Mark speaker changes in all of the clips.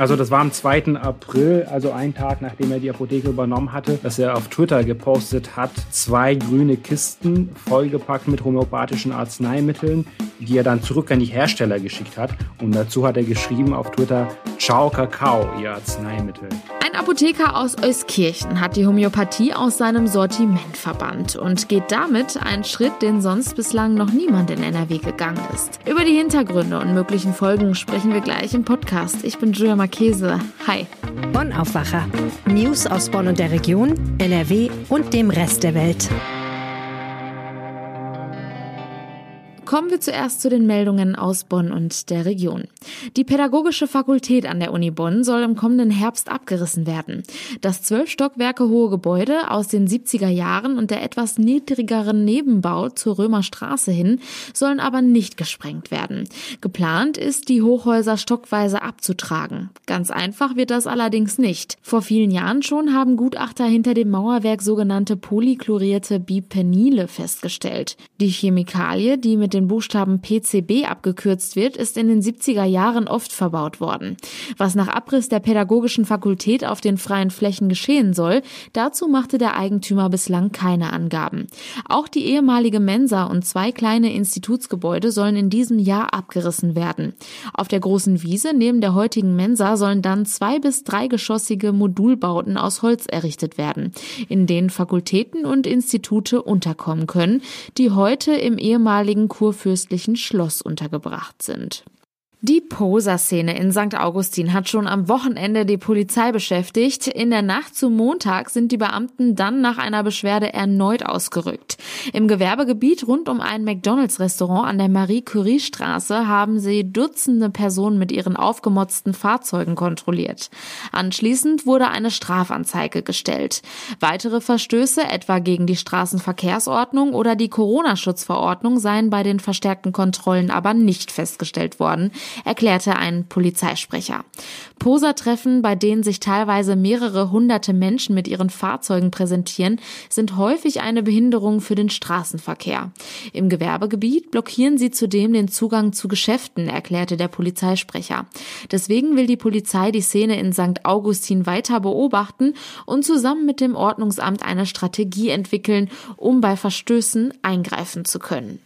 Speaker 1: Also das war am 2. April, also einen Tag nachdem er die Apotheke übernommen hatte, dass er auf Twitter gepostet hat, zwei grüne Kisten vollgepackt mit homöopathischen Arzneimitteln, die er dann zurück an die Hersteller geschickt hat. Und dazu hat er geschrieben auf Twitter, Ciao Kakao, ihr Arzneimittel.
Speaker 2: Ein Apotheker aus Euskirchen hat die Homöopathie aus seinem Sortiment verbannt und geht damit einen Schritt, den sonst bislang noch niemand in NRW gegangen ist. Über die Hintergründe und möglichen Folgen sprechen wir gleich im Podcast. Ich bin Julia Marchese. Hi.
Speaker 3: Bonn Aufwacher. News aus Bonn und der Region, NRW und dem Rest der Welt.
Speaker 2: Kommen wir zuerst zu den Meldungen aus Bonn und der Region. Die Pädagogische Fakultät an der Uni Bonn soll im kommenden Herbst abgerissen werden. Das zwölf Stockwerke hohe Gebäude aus den 70er Jahren und der etwas niedrigeren Nebenbau zur Römerstraße hin sollen aber nicht gesprengt werden. Geplant ist, die Hochhäuser stockweise abzutragen. Ganz einfach wird das allerdings nicht. Vor vielen Jahren schon haben Gutachter hinter dem Mauerwerk sogenannte polychlorierte Bipenile festgestellt. Die Chemikalie, die mit dem den Buchstaben PCB abgekürzt wird, ist in den 70er Jahren oft verbaut worden. Was nach Abriss der pädagogischen Fakultät auf den freien Flächen geschehen soll, dazu machte der Eigentümer bislang keine Angaben. Auch die ehemalige Mensa und zwei kleine Institutsgebäude sollen in diesem Jahr abgerissen werden. Auf der großen Wiese neben der heutigen Mensa sollen dann zwei bis dreigeschossige Modulbauten aus Holz errichtet werden, in denen Fakultäten und Institute unterkommen können, die heute im ehemaligen Kur kurfürstlichen Schloss untergebracht sind. Die Poser-Szene in St. Augustin hat schon am Wochenende die Polizei beschäftigt. In der Nacht zu Montag sind die Beamten dann nach einer Beschwerde erneut ausgerückt. Im Gewerbegebiet rund um ein McDonalds-Restaurant an der Marie-Curie-Straße haben sie Dutzende Personen mit ihren aufgemotzten Fahrzeugen kontrolliert. Anschließend wurde eine Strafanzeige gestellt. Weitere Verstöße, etwa gegen die Straßenverkehrsordnung oder die Corona-Schutzverordnung, seien bei den verstärkten Kontrollen aber nicht festgestellt worden erklärte ein Polizeisprecher. Posertreffen, bei denen sich teilweise mehrere hunderte Menschen mit ihren Fahrzeugen präsentieren, sind häufig eine Behinderung für den Straßenverkehr. Im Gewerbegebiet blockieren sie zudem den Zugang zu Geschäften, erklärte der Polizeisprecher. Deswegen will die Polizei die Szene in St. Augustin weiter beobachten und zusammen mit dem Ordnungsamt eine Strategie entwickeln, um bei Verstößen eingreifen zu können.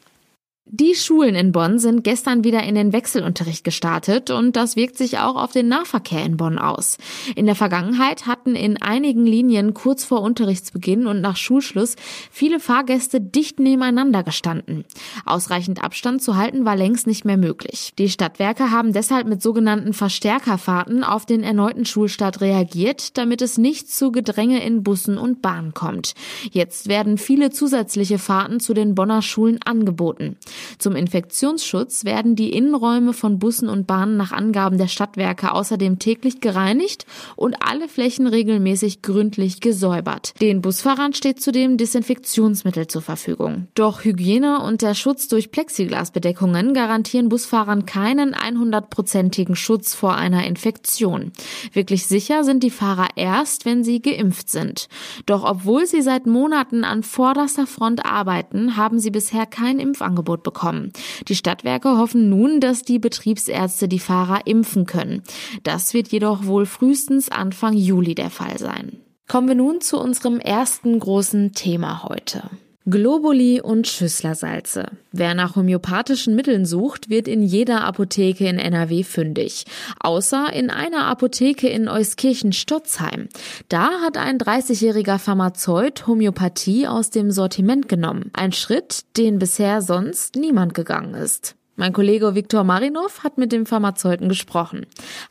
Speaker 2: Die Schulen in Bonn sind gestern wieder in den Wechselunterricht gestartet und das wirkt sich auch auf den Nahverkehr in Bonn aus. In der Vergangenheit hatten in einigen Linien kurz vor Unterrichtsbeginn und nach Schulschluss viele Fahrgäste dicht nebeneinander gestanden. Ausreichend Abstand zu halten war längst nicht mehr möglich. Die Stadtwerke haben deshalb mit sogenannten Verstärkerfahrten auf den erneuten Schulstart reagiert, damit es nicht zu Gedränge in Bussen und Bahnen kommt. Jetzt werden viele zusätzliche Fahrten zu den Bonner Schulen angeboten. Zum Infektionsschutz werden die Innenräume von Bussen und Bahnen nach Angaben der Stadtwerke außerdem täglich gereinigt und alle Flächen regelmäßig gründlich gesäubert. Den Busfahrern steht zudem Desinfektionsmittel zur Verfügung. Doch Hygiene und der Schutz durch Plexiglasbedeckungen garantieren Busfahrern keinen 100-prozentigen Schutz vor einer Infektion. Wirklich sicher sind die Fahrer erst, wenn sie geimpft sind. Doch obwohl sie seit Monaten an vorderster Front arbeiten, haben sie bisher kein Impfangebot bekommen. Die Stadtwerke hoffen nun, dass die Betriebsärzte die Fahrer impfen können. Das wird jedoch wohl frühestens Anfang Juli der Fall sein. Kommen wir nun zu unserem ersten großen Thema heute. Globuli und Schüsslersalze. Wer nach homöopathischen Mitteln sucht, wird in jeder Apotheke in NRW fündig. Außer in einer Apotheke in Euskirchen-Stotzheim. Da hat ein 30-jähriger Pharmazeut Homöopathie aus dem Sortiment genommen. Ein Schritt, den bisher sonst niemand gegangen ist. Mein Kollege Viktor Marinov hat mit dem Pharmazeuten gesprochen.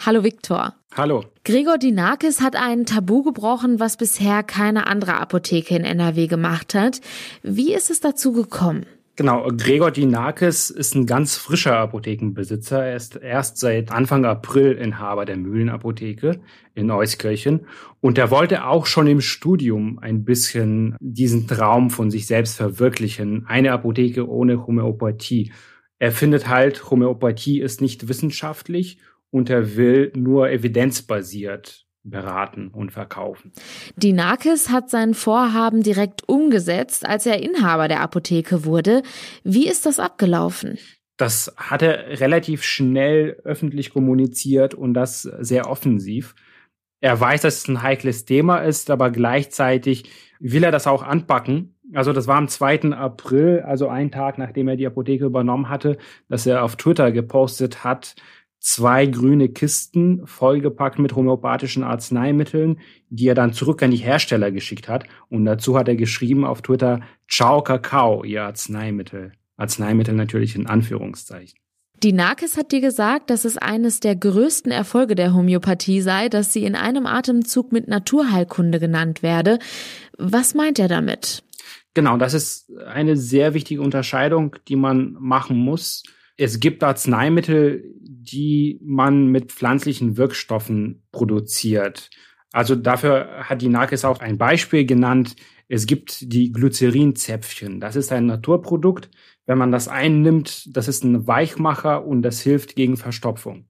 Speaker 2: Hallo Viktor.
Speaker 1: Hallo.
Speaker 2: Gregor Dinakis hat ein Tabu gebrochen, was bisher keine andere Apotheke in NRW gemacht hat. Wie ist es dazu gekommen?
Speaker 1: Genau, Gregor Dinakis ist ein ganz frischer Apothekenbesitzer. Er ist erst seit Anfang April Inhaber der Mühlenapotheke in Euskirchen. Und er wollte auch schon im Studium ein bisschen diesen Traum von sich selbst verwirklichen. Eine Apotheke ohne Homöopathie. Er findet halt, Homöopathie ist nicht wissenschaftlich und er will nur evidenzbasiert beraten und verkaufen.
Speaker 2: Dinakis hat sein Vorhaben direkt umgesetzt, als er Inhaber der Apotheke wurde. Wie ist das abgelaufen?
Speaker 1: Das hat er relativ schnell öffentlich kommuniziert und das sehr offensiv. Er weiß, dass es ein heikles Thema ist, aber gleichzeitig will er das auch anpacken. Also das war am 2. April, also ein Tag nachdem er die Apotheke übernommen hatte, dass er auf Twitter gepostet hat, zwei grüne Kisten vollgepackt mit homöopathischen Arzneimitteln, die er dann zurück an die Hersteller geschickt hat. Und dazu hat er geschrieben auf Twitter, Ciao Kakao, ihr Arzneimittel. Arzneimittel natürlich in Anführungszeichen.
Speaker 2: Die Nakes hat dir gesagt, dass es eines der größten Erfolge der Homöopathie sei, dass sie in einem Atemzug mit Naturheilkunde genannt werde. Was meint er damit?
Speaker 1: Genau, das ist eine sehr wichtige Unterscheidung, die man machen muss. Es gibt Arzneimittel, die man mit pflanzlichen Wirkstoffen produziert. Also dafür hat die Nakes auch ein Beispiel genannt. Es gibt die Glycerinzäpfchen. Das ist ein Naturprodukt. Wenn man das einnimmt, das ist ein Weichmacher und das hilft gegen Verstopfung.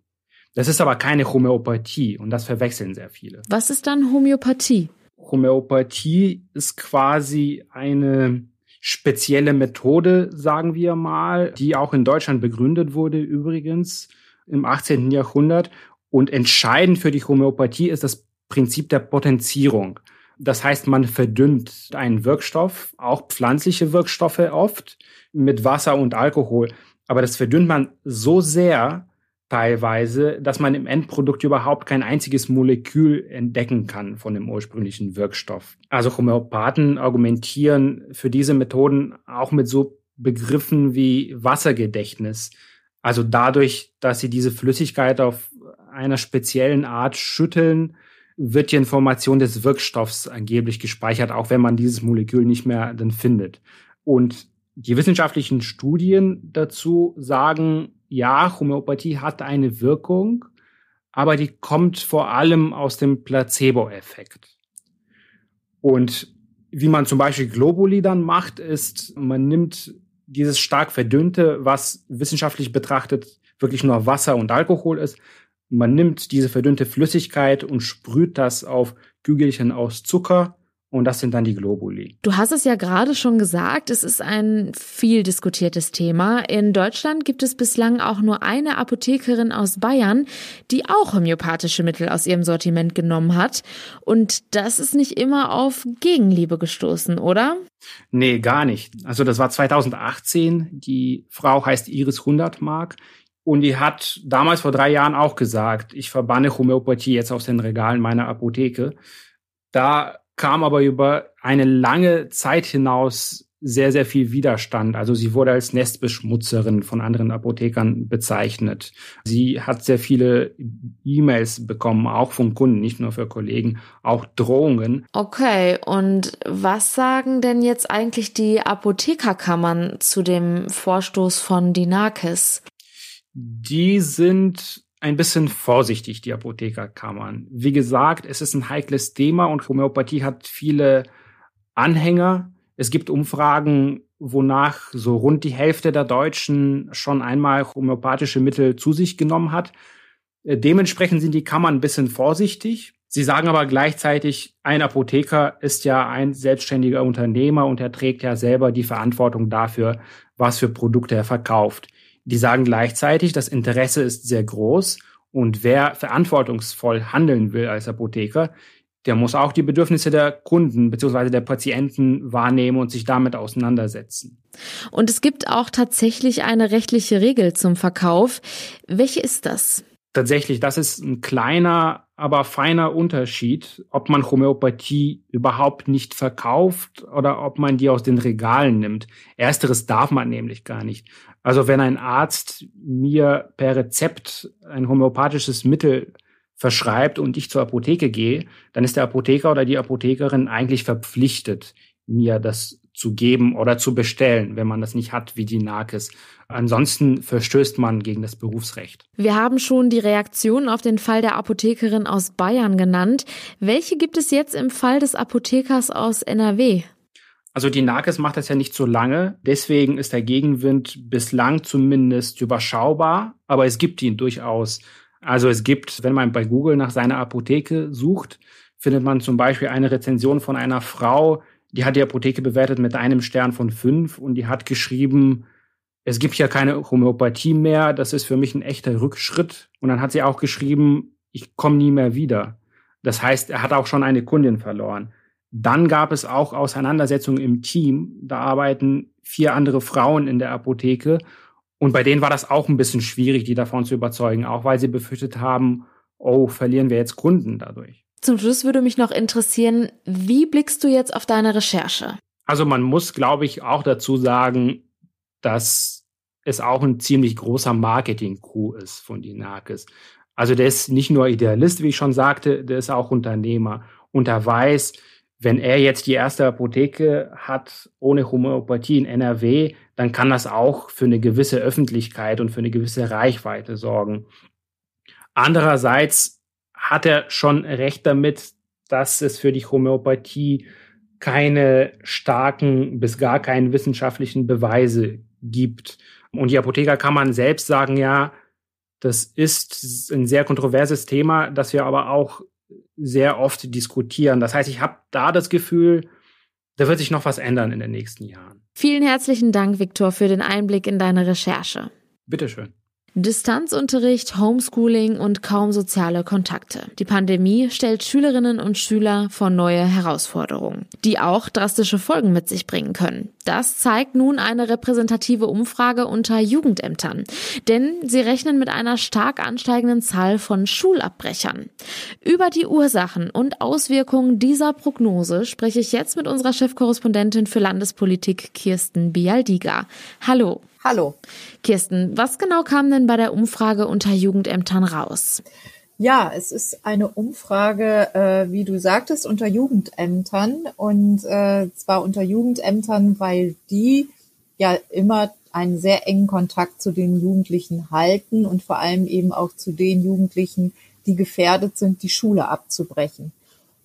Speaker 1: Das ist aber keine Homöopathie und das verwechseln sehr viele.
Speaker 2: Was ist dann Homöopathie?
Speaker 1: Homöopathie ist quasi eine spezielle Methode, sagen wir mal, die auch in Deutschland begründet wurde übrigens im 18. Jahrhundert. Und entscheidend für die Homöopathie ist das Prinzip der Potenzierung. Das heißt, man verdünnt einen Wirkstoff, auch pflanzliche Wirkstoffe oft, mit Wasser und Alkohol. Aber das verdünnt man so sehr teilweise, dass man im Endprodukt überhaupt kein einziges Molekül entdecken kann von dem ursprünglichen Wirkstoff. Also Homöopathen argumentieren für diese Methoden auch mit so Begriffen wie Wassergedächtnis. Also dadurch, dass sie diese Flüssigkeit auf einer speziellen Art schütteln, wird die Information des Wirkstoffs angeblich gespeichert, auch wenn man dieses Molekül nicht mehr dann findet. Und die wissenschaftlichen Studien dazu sagen, ja, Homöopathie hat eine Wirkung, aber die kommt vor allem aus dem Placebo-Effekt. Und wie man zum Beispiel Globuli dann macht, ist, man nimmt dieses stark verdünnte, was wissenschaftlich betrachtet wirklich nur Wasser und Alkohol ist, man nimmt diese verdünnte Flüssigkeit und sprüht das auf Kügelchen aus Zucker und das sind dann die Globuli.
Speaker 2: Du hast es ja gerade schon gesagt, es ist ein viel diskutiertes Thema. In Deutschland gibt es bislang auch nur eine Apothekerin aus Bayern, die auch homöopathische Mittel aus ihrem Sortiment genommen hat. Und das ist nicht immer auf Gegenliebe gestoßen, oder?
Speaker 1: Nee, gar nicht. Also das war 2018. Die Frau heißt Iris Hundertmark. Und die hat damals vor drei Jahren auch gesagt, ich verbanne Homöopathie jetzt aus den Regalen meiner Apotheke. Da kam aber über eine lange Zeit hinaus sehr, sehr viel Widerstand. Also sie wurde als Nestbeschmutzerin von anderen Apothekern bezeichnet. Sie hat sehr viele E-Mails bekommen, auch von Kunden, nicht nur für Kollegen, auch Drohungen.
Speaker 2: Okay, und was sagen denn jetzt eigentlich die Apothekerkammern zu dem Vorstoß von Dinakis?
Speaker 1: die sind ein bisschen vorsichtig, die Apothekerkammern. Wie gesagt, es ist ein heikles Thema und Homöopathie hat viele Anhänger. Es gibt Umfragen, wonach so rund die Hälfte der Deutschen schon einmal homöopathische Mittel zu sich genommen hat. Äh, dementsprechend sind die Kammern ein bisschen vorsichtig. Sie sagen aber gleichzeitig, ein Apotheker ist ja ein selbstständiger Unternehmer und er trägt ja selber die Verantwortung dafür, was für Produkte er verkauft. Die sagen gleichzeitig, das Interesse ist sehr groß und wer verantwortungsvoll handeln will als Apotheker, der muss auch die Bedürfnisse der Kunden bzw. der Patienten wahrnehmen und sich damit auseinandersetzen.
Speaker 2: Und es gibt auch tatsächlich eine rechtliche Regel zum Verkauf. Welche ist das?
Speaker 1: Tatsächlich, das ist ein kleiner, aber feiner Unterschied, ob man Homöopathie überhaupt nicht verkauft oder ob man die aus den Regalen nimmt. Ersteres darf man nämlich gar nicht. Also wenn ein Arzt mir per Rezept ein homöopathisches Mittel verschreibt und ich zur Apotheke gehe, dann ist der Apotheker oder die Apothekerin eigentlich verpflichtet, mir das zu geben oder zu bestellen, wenn man das nicht hat, wie die Nakes. Ansonsten verstößt man gegen das Berufsrecht.
Speaker 2: Wir haben schon die Reaktion auf den Fall der Apothekerin aus Bayern genannt. Welche gibt es jetzt im Fall des Apothekers aus NRW?
Speaker 1: Also die Nakes macht das ja nicht so lange, deswegen ist der Gegenwind bislang zumindest überschaubar, aber es gibt ihn durchaus. Also es gibt, wenn man bei Google nach seiner Apotheke sucht, findet man zum Beispiel eine Rezension von einer Frau, die hat die Apotheke bewertet mit einem Stern von fünf und die hat geschrieben, es gibt ja keine Homöopathie mehr, das ist für mich ein echter Rückschritt. Und dann hat sie auch geschrieben, ich komme nie mehr wieder. Das heißt, er hat auch schon eine Kundin verloren. Dann gab es auch Auseinandersetzungen im Team. Da arbeiten vier andere Frauen in der Apotheke. Und bei denen war das auch ein bisschen schwierig, die davon zu überzeugen, auch weil sie befürchtet haben, oh, verlieren wir jetzt Kunden dadurch.
Speaker 2: Zum Schluss würde mich noch interessieren, wie blickst du jetzt auf deine Recherche?
Speaker 1: Also man muss, glaube ich, auch dazu sagen, dass es auch ein ziemlich großer Marketing-Coup ist von Dinakis. Also der ist nicht nur Idealist, wie ich schon sagte, der ist auch Unternehmer. Und er weiß, wenn er jetzt die erste Apotheke hat ohne Homöopathie in NRW, dann kann das auch für eine gewisse Öffentlichkeit und für eine gewisse Reichweite sorgen. Andererseits hat er schon recht damit, dass es für die Homöopathie keine starken bis gar keinen wissenschaftlichen Beweise gibt. Und die Apotheker kann man selbst sagen, ja, das ist ein sehr kontroverses Thema, das wir aber auch sehr oft diskutieren. Das heißt, ich habe da das Gefühl, da wird sich noch was ändern in den nächsten Jahren.
Speaker 2: Vielen herzlichen Dank, Viktor, für den Einblick in deine Recherche.
Speaker 1: Bitteschön.
Speaker 2: Distanzunterricht, Homeschooling und kaum soziale Kontakte. Die Pandemie stellt Schülerinnen und Schüler vor neue Herausforderungen, die auch drastische Folgen mit sich bringen können. Das zeigt nun eine repräsentative Umfrage unter Jugendämtern, denn sie rechnen mit einer stark ansteigenden Zahl von Schulabbrechern. Über die Ursachen und Auswirkungen dieser Prognose spreche ich jetzt mit unserer Chefkorrespondentin für Landespolitik Kirsten Bialdiga. Hallo.
Speaker 4: Hallo.
Speaker 2: Kirsten, was genau kam denn bei der Umfrage unter Jugendämtern raus?
Speaker 4: Ja, es ist eine Umfrage, äh, wie du sagtest, unter Jugendämtern und äh, zwar unter Jugendämtern, weil die ja immer einen sehr engen Kontakt zu den Jugendlichen halten und vor allem eben auch zu den Jugendlichen, die gefährdet sind, die Schule abzubrechen.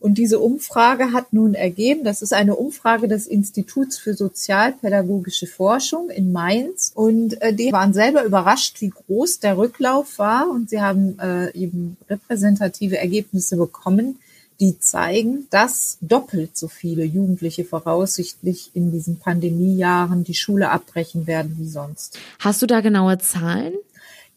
Speaker 4: Und diese Umfrage hat nun ergeben, das ist eine Umfrage des Instituts für Sozialpädagogische Forschung in Mainz. Und äh, die waren selber überrascht, wie groß der Rücklauf war. Und sie haben äh, eben repräsentative Ergebnisse bekommen, die zeigen, dass doppelt so viele Jugendliche voraussichtlich in diesen Pandemiejahren die Schule abbrechen werden wie sonst.
Speaker 2: Hast du da genaue Zahlen?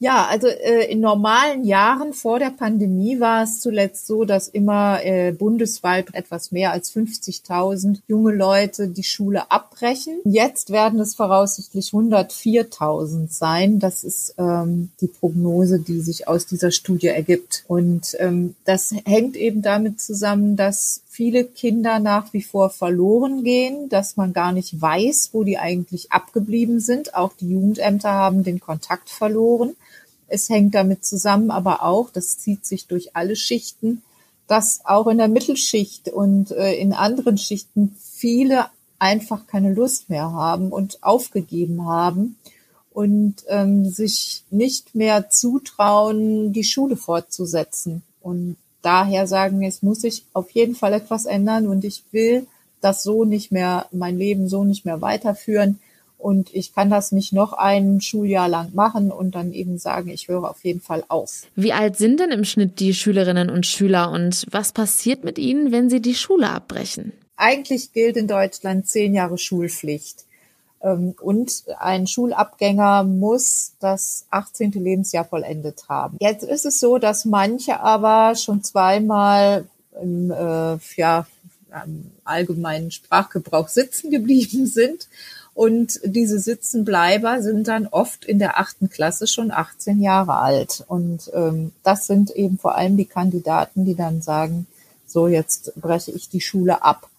Speaker 4: Ja, also äh, in normalen Jahren vor der Pandemie war es zuletzt so, dass immer äh, bundesweit etwas mehr als 50.000 junge Leute die Schule abbrechen. Jetzt werden es voraussichtlich 104.000 sein. Das ist ähm, die Prognose, die sich aus dieser Studie ergibt. Und ähm, das hängt eben damit zusammen, dass viele Kinder nach wie vor verloren gehen, dass man gar nicht weiß, wo die eigentlich abgeblieben sind. Auch die Jugendämter haben den Kontakt verloren. Es hängt damit zusammen, aber auch, das zieht sich durch alle Schichten, dass auch in der Mittelschicht und äh, in anderen Schichten viele einfach keine Lust mehr haben und aufgegeben haben und ähm, sich nicht mehr zutrauen, die Schule fortzusetzen. Und daher sagen, es muss sich auf jeden Fall etwas ändern und ich will das so nicht mehr, mein Leben so nicht mehr weiterführen. Und ich kann das nicht noch ein Schuljahr lang machen und dann eben sagen, ich höre auf jeden Fall auf.
Speaker 2: Wie alt sind denn im Schnitt die Schülerinnen und Schüler und was passiert mit ihnen, wenn sie die Schule abbrechen?
Speaker 4: Eigentlich gilt in Deutschland zehn Jahre Schulpflicht. Ähm, und ein Schulabgänger muss das 18. Lebensjahr vollendet haben. Jetzt ist es so, dass manche aber schon zweimal im äh, ja, allgemeinen Sprachgebrauch sitzen geblieben sind und diese Sitzenbleiber sind dann oft in der achten Klasse schon 18 Jahre alt. Und ähm, das sind eben vor allem die Kandidaten, die dann sagen, so jetzt breche ich die Schule ab.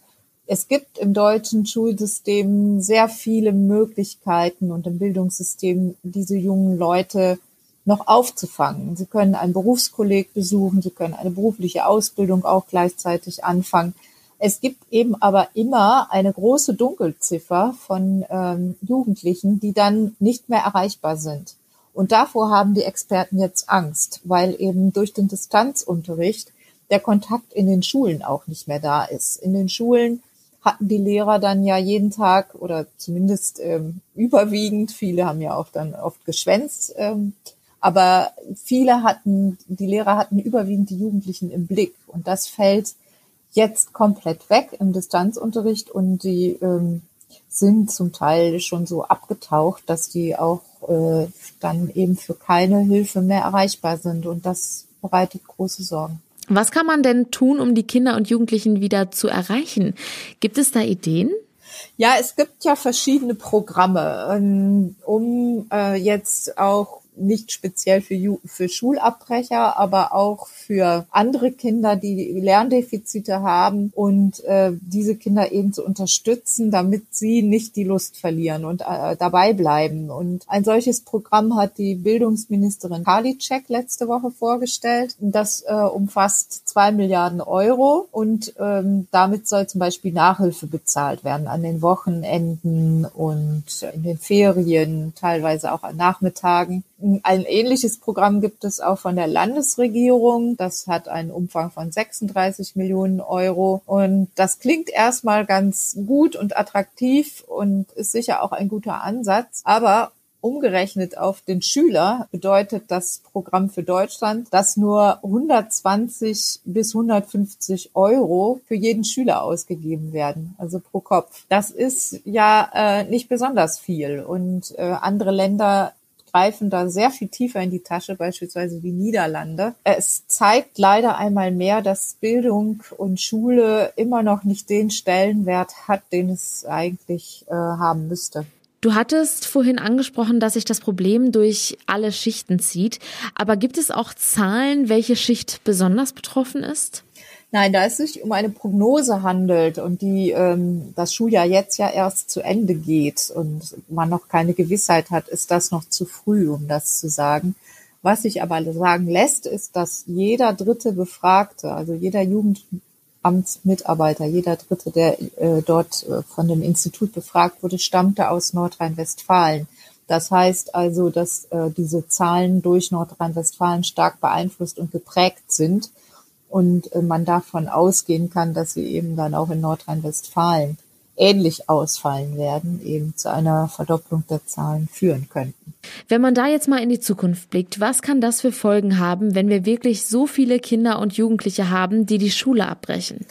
Speaker 4: Es gibt im deutschen Schulsystem sehr viele Möglichkeiten und im Bildungssystem diese jungen Leute noch aufzufangen. Sie können ein Berufskolleg besuchen, sie können eine berufliche Ausbildung auch gleichzeitig anfangen. Es gibt eben aber immer eine große Dunkelziffer von ähm, Jugendlichen, die dann nicht mehr erreichbar sind. Und davor haben die Experten jetzt Angst, weil eben durch den Distanzunterricht der Kontakt in den Schulen auch nicht mehr da ist. In den Schulen hatten die Lehrer dann ja jeden Tag oder zumindest ähm, überwiegend, viele haben ja auch dann oft geschwänzt, ähm, aber viele hatten, die Lehrer hatten überwiegend die Jugendlichen im Blick. Und das fällt jetzt komplett weg im Distanzunterricht und die ähm, sind zum Teil schon so abgetaucht, dass die auch äh, dann eben für keine Hilfe mehr erreichbar sind. Und das bereitet große Sorgen.
Speaker 2: Was kann man denn tun, um die Kinder und Jugendlichen wieder zu erreichen? Gibt es da Ideen?
Speaker 4: Ja, es gibt ja verschiedene Programme, ähm, um äh, jetzt auch nicht speziell für, für Schulabbrecher, aber auch für andere Kinder, die Lerndefizite haben und äh, diese Kinder eben zu unterstützen, damit sie nicht die Lust verlieren und äh, dabei bleiben. Und ein solches Programm hat die Bildungsministerin Karliczek letzte Woche vorgestellt. Das äh, umfasst zwei Milliarden Euro und ähm, damit soll zum Beispiel Nachhilfe bezahlt werden an den Wochenenden und in den Ferien, teilweise auch an Nachmittagen. Ein ähnliches Programm gibt es auch von der Landesregierung. Das hat einen Umfang von 36 Millionen Euro. Und das klingt erstmal ganz gut und attraktiv und ist sicher auch ein guter Ansatz. Aber umgerechnet auf den Schüler bedeutet das Programm für Deutschland, dass nur 120 bis 150 Euro für jeden Schüler ausgegeben werden, also pro Kopf. Das ist ja äh, nicht besonders viel und äh, andere Länder greifen da sehr viel tiefer in die Tasche, beispielsweise die Niederlande. Es zeigt leider einmal mehr, dass Bildung und Schule immer noch nicht den Stellenwert hat, den es eigentlich äh, haben müsste.
Speaker 2: Du hattest vorhin angesprochen, dass sich das Problem durch alle Schichten zieht. Aber gibt es auch Zahlen, welche Schicht besonders betroffen ist?
Speaker 4: Nein, da es sich um eine Prognose handelt und die ähm, das Schuljahr jetzt ja erst zu Ende geht und man noch keine Gewissheit hat, ist das noch zu früh, um das zu sagen. Was sich aber sagen lässt, ist, dass jeder dritte Befragte, also jeder Jugendamtsmitarbeiter, jeder dritte, der äh, dort äh, von dem Institut befragt wurde, stammte aus Nordrhein-Westfalen. Das heißt also, dass äh, diese Zahlen durch Nordrhein-Westfalen stark beeinflusst und geprägt sind und äh, man davon ausgehen kann, dass sie eben dann auch in Nordrhein-Westfalen ähnlich ausfallen werden, eben zu einer Verdopplung der Zahlen führen könnten.
Speaker 2: Wenn man da jetzt mal in die Zukunft blickt, was kann das für Folgen haben, wenn wir wirklich so viele Kinder und Jugendliche haben, die die Schule abbrechen?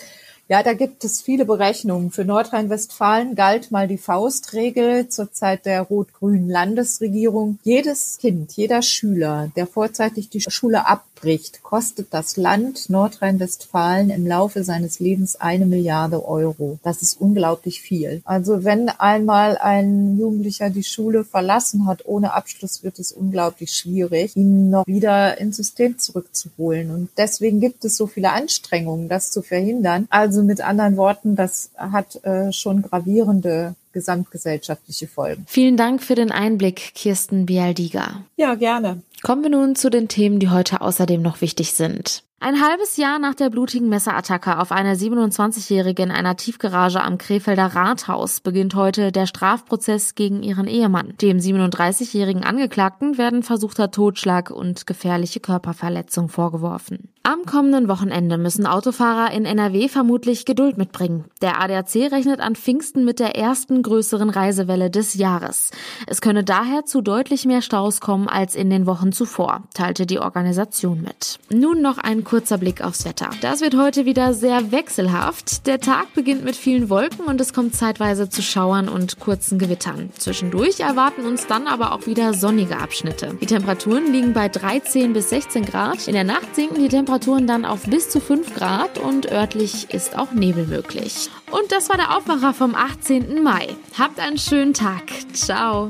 Speaker 4: Ja, da gibt es viele Berechnungen. Für Nordrhein-Westfalen galt mal die Faustregel zur Zeit der rot-grünen Landesregierung. Jedes Kind, jeder Schüler, der vorzeitig die Schule abbricht, kostet das Land Nordrhein-Westfalen im Laufe seines Lebens eine Milliarde Euro. Das ist unglaublich viel. Also wenn einmal ein Jugendlicher die Schule verlassen hat ohne Abschluss, wird es unglaublich schwierig, ihn noch wieder ins System zurückzuholen. Und deswegen gibt es so viele Anstrengungen, das zu verhindern. Also also mit anderen Worten, das hat äh, schon gravierende gesamtgesellschaftliche Folgen.
Speaker 2: Vielen Dank für den Einblick, Kirsten Bialdiga.
Speaker 4: Ja, gerne.
Speaker 2: Kommen wir nun zu den Themen, die heute außerdem noch wichtig sind. Ein halbes Jahr nach der blutigen Messerattacke auf eine 27-Jährige in einer Tiefgarage am Krefelder Rathaus beginnt heute der Strafprozess gegen ihren Ehemann. Dem 37-jährigen Angeklagten werden versuchter Totschlag und gefährliche Körperverletzung vorgeworfen. Am kommenden Wochenende müssen Autofahrer in NRW vermutlich Geduld mitbringen. Der ADAC rechnet an Pfingsten mit der ersten größeren Reisewelle des Jahres. Es könne daher zu deutlich mehr Staus kommen als in den Wochen zuvor, teilte die Organisation mit. Nun noch ein kurzer Blick aufs Wetter. Das wird heute wieder sehr wechselhaft. Der Tag beginnt mit vielen Wolken und es kommt zeitweise zu Schauern und kurzen Gewittern. Zwischendurch erwarten uns dann aber auch wieder sonnige Abschnitte. Die Temperaturen liegen bei 13 bis 16 Grad. In der Nacht sinken die Temperaturen dann auf bis zu 5 Grad und örtlich ist auch Nebel möglich. Und das war der Aufwacher vom 18. Mai. Habt einen schönen Tag. Ciao.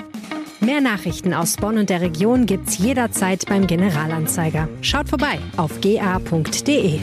Speaker 3: Mehr Nachrichten aus Bonn und der Region gibt's jederzeit beim Generalanzeiger. Schaut vorbei auf ga.de.